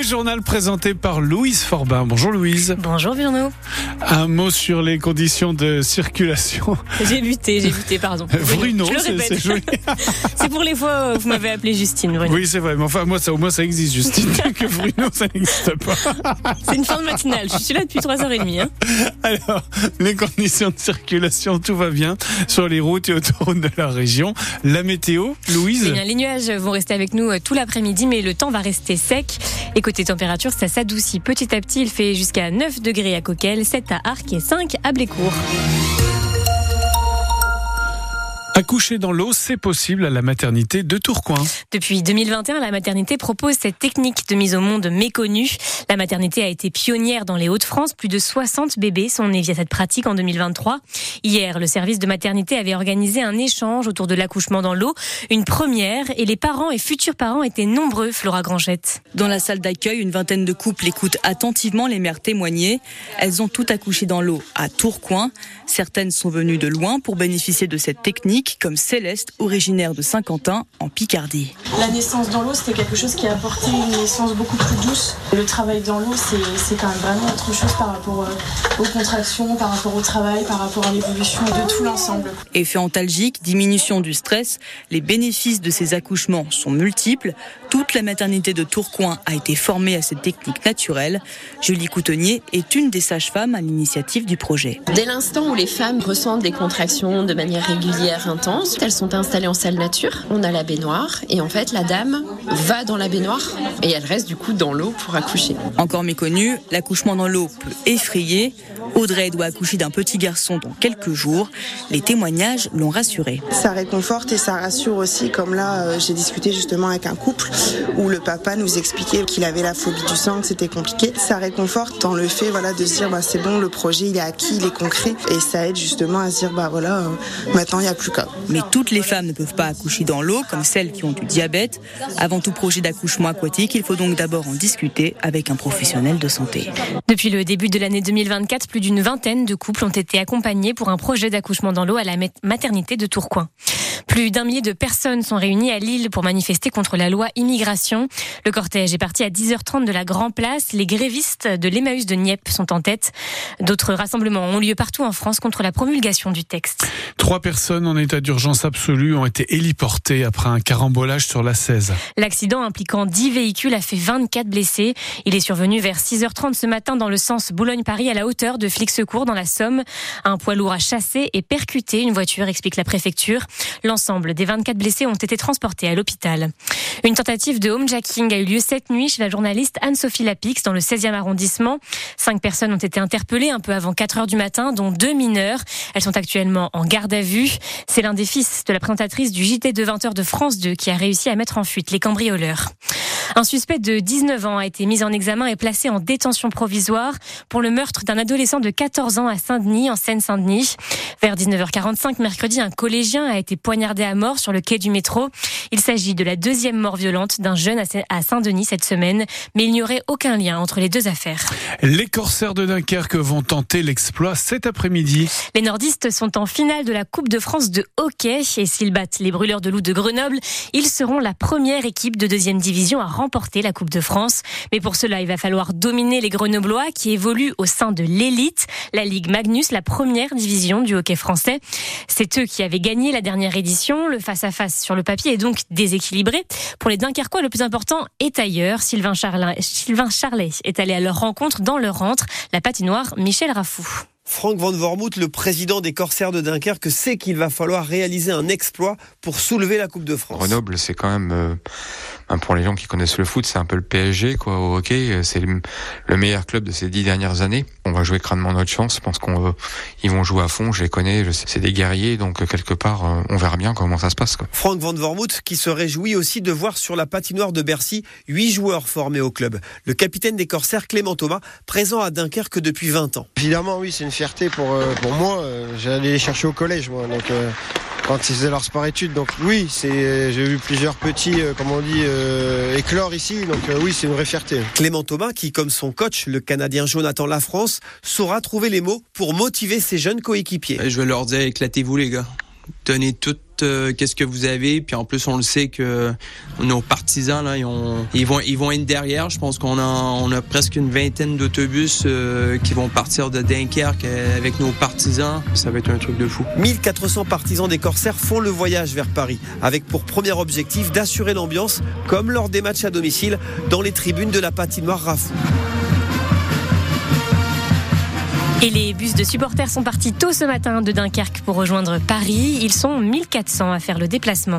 Le journal présenté par Louise Forbin. Bonjour Louise. Bonjour Bruno. Un mot sur les conditions de circulation. J'ai buté, j'ai buté, pardon. Bruno, c'est- joli. C'est pour les fois où vous m'avez appelé Justine, Bruno. Oui, c'est vrai, mais enfin, moi, ça, au moins, ça existe, Justine. que Bruno, ça n'existe pas. C'est une fin de matinale. Je suis là depuis 3h30. Hein. Alors, les conditions de circulation, tout va bien sur les routes et autoroutes de la région. La météo, Louise Eh bien, les nuages vont rester avec nous euh, tout l'après-midi, mais le temps va rester sec. Et côté température, ça s'adoucit petit à petit. Il fait jusqu'à 9 degrés à Coquel, 7 à Arc et 5 à Blécourt. Accoucher dans l'eau, c'est possible à la maternité de Tourcoing. Depuis 2021, la maternité propose cette technique de mise au monde méconnue. La maternité a été pionnière dans les Hauts-de-France. Plus de 60 bébés sont nés via cette pratique en 2023. Hier, le service de maternité avait organisé un échange autour de l'accouchement dans l'eau. Une première et les parents et futurs parents étaient nombreux, Flora Grangette. Dans la salle d'accueil, une vingtaine de couples écoutent attentivement les mères témoigner. Elles ont toutes accouché dans l'eau à Tourcoing. Certaines sont venues de loin pour bénéficier de cette technique, comme Céleste, originaire de Saint-Quentin, en Picardie. La naissance dans l'eau, c'était quelque chose qui a apporté une naissance beaucoup plus douce. Le travail dans l'eau, c'est quand même vraiment autre chose par rapport euh, aux contractions, par rapport au travail, par rapport à l'évolution de tout l'ensemble. Effet antalgique, diminution du stress, les bénéfices de ces accouchements sont multiples. Toute la maternité de Tourcoing a été formée à cette technique naturelle. Julie Coutonnier est une des sages-femmes à l'initiative du projet. Dès l'instant où les femmes ressentent des contractions de manière régulière, intense, elles sont installées en salle nature. On a la baignoire et en fait la dame va dans la baignoire et elle reste du coup dans l'eau pour accoucher. Encore méconnu, l'accouchement dans l'eau peut effrayer. Audrey doit accoucher d'un petit garçon dans quelques jours. Les témoignages l'ont rassurée. Ça réconforte et ça rassure aussi, comme là, euh, j'ai discuté justement avec un couple où le papa nous expliquait qu'il avait la phobie du sang, que c'était compliqué. Ça réconforte dans le fait voilà, de se dire bah, c'est bon, le projet il est acquis, il est concret et ça aide justement à se dire bah voilà, euh, maintenant il n'y a plus qu'à. Mais toutes les femmes ne peuvent pas accoucher dans l'eau, comme celles qui ont du diabète. Avant tout projet d'accouchement aquatique, il faut donc d'abord en discuter avec un professionnel de santé. Depuis le début de l'année 2024, plus d'une vingtaine de couples ont été accompagnés pour un projet d'accouchement dans l'eau à la mat- maternité de Tourcoing. Plus d'un millier de personnes sont réunies à Lille pour manifester contre la loi immigration. Le cortège est parti à 10h30 de la Grand Place. Les grévistes de l'Emmaüs de Nieppe sont en tête. D'autres rassemblements ont lieu partout en France contre la promulgation du texte. Trois personnes en état d'urgence absolue ont été héliportées après un carambolage sur la 16. L'accident impliquant 10 véhicules a fait 24 blessés. Il est survenu vers 6h30 ce matin dans le sens Boulogne-Paris à la hauteur de Flixecourt dans la Somme. Un poids lourd a chassé et percuté une voiture, explique la préfecture. L'ensemble des 24 blessés ont été transportés à l'hôpital. Une tentative de homejacking a eu lieu cette nuit chez la journaliste Anne-Sophie Lapix dans le 16e arrondissement. Cinq personnes ont été interpellées un peu avant 4 heures du matin, dont deux mineurs. Elles sont actuellement en garde à vue. C'est l'un des fils de la présentatrice du JT de 20h de France 2 qui a réussi à mettre en fuite les cambrioleurs. Un suspect de 19 ans a été mis en examen et placé en détention provisoire pour le meurtre d'un adolescent de 14 ans à Saint-Denis, en Seine-Saint-Denis. Vers 19h45 mercredi, un collégien a été poignardé à mort sur le quai du métro. Il s'agit de la deuxième mort violente d'un jeune à Saint-Denis cette semaine, mais il n'y aurait aucun lien entre les deux affaires. Les corsaires de Dunkerque vont tenter l'exploit cet après-midi. Les nordistes sont en finale de la Coupe de France de hockey et s'ils battent les brûleurs de loups de Grenoble, ils seront la première équipe de deuxième division à remporter la Coupe de France. Mais pour cela, il va falloir dominer les Grenoblois qui évoluent au sein de l'élite, la Ligue Magnus, la première division du hockey français. C'est eux qui avaient gagné la dernière édition. Le face-à-face sur le papier est donc déséquilibré. Pour les Dunkerquois, le plus important est ailleurs. Sylvain, Charlin, Sylvain Charlet est allé à leur rencontre dans leur rentre, la patinoire Michel Raffou. Frank Van Vormouth, le président des Corsaires de Dunkerque, sait qu'il va falloir réaliser un exploit pour soulever la Coupe de France. Grenoble, c'est quand même, euh, pour les gens qui connaissent le foot, c'est un peu le PSG, quoi, au hockey. C'est le, le, meilleur club de ces dix dernières années. On va jouer crânement notre chance. Je pense qu'on ils vont jouer à fond. Je les connais. C'est des guerriers, donc quelque part, euh, on verra bien comment ça se passe. Quoi. Frank Van Vormouth, qui se réjouit aussi de voir sur la patinoire de Bercy huit joueurs formés au club. Le capitaine des Corsaires, Clément Thomas, présent à Dunkerque depuis 20 ans. Évidemment, oui, c'est une fierté pour, euh, pour moi. J'allais les chercher au collège, moi. Donc, euh, quand ils faisaient leur sport-études. Donc, oui, c'est, j'ai vu plusieurs petits, euh, comme on dit, euh, éclore ici. Donc, euh, oui, c'est une vraie fierté. Clément Thomas, qui, comme son coach, le Canadien Jonathan Lafrance, saura trouver les mots pour motiver ses jeunes coéquipiers. Je vais leur dire éclatez-vous, les gars. Donnez tout euh, qu'est-ce que vous avez. Puis en plus, on le sait que nos partisans là, ils, ont, ils vont ils vont être derrière. Je pense qu'on a on a presque une vingtaine d'autobus euh, qui vont partir de Dunkerque avec nos partisans. Ça va être un truc de fou. 1400 partisans des Corsaires font le voyage vers Paris, avec pour premier objectif d'assurer l'ambiance, comme lors des matchs à domicile, dans les tribunes de la patinoire Rafou. Et les bus de supporters sont partis tôt ce matin de Dunkerque pour rejoindre Paris. Ils sont 1400 à faire le déplacement.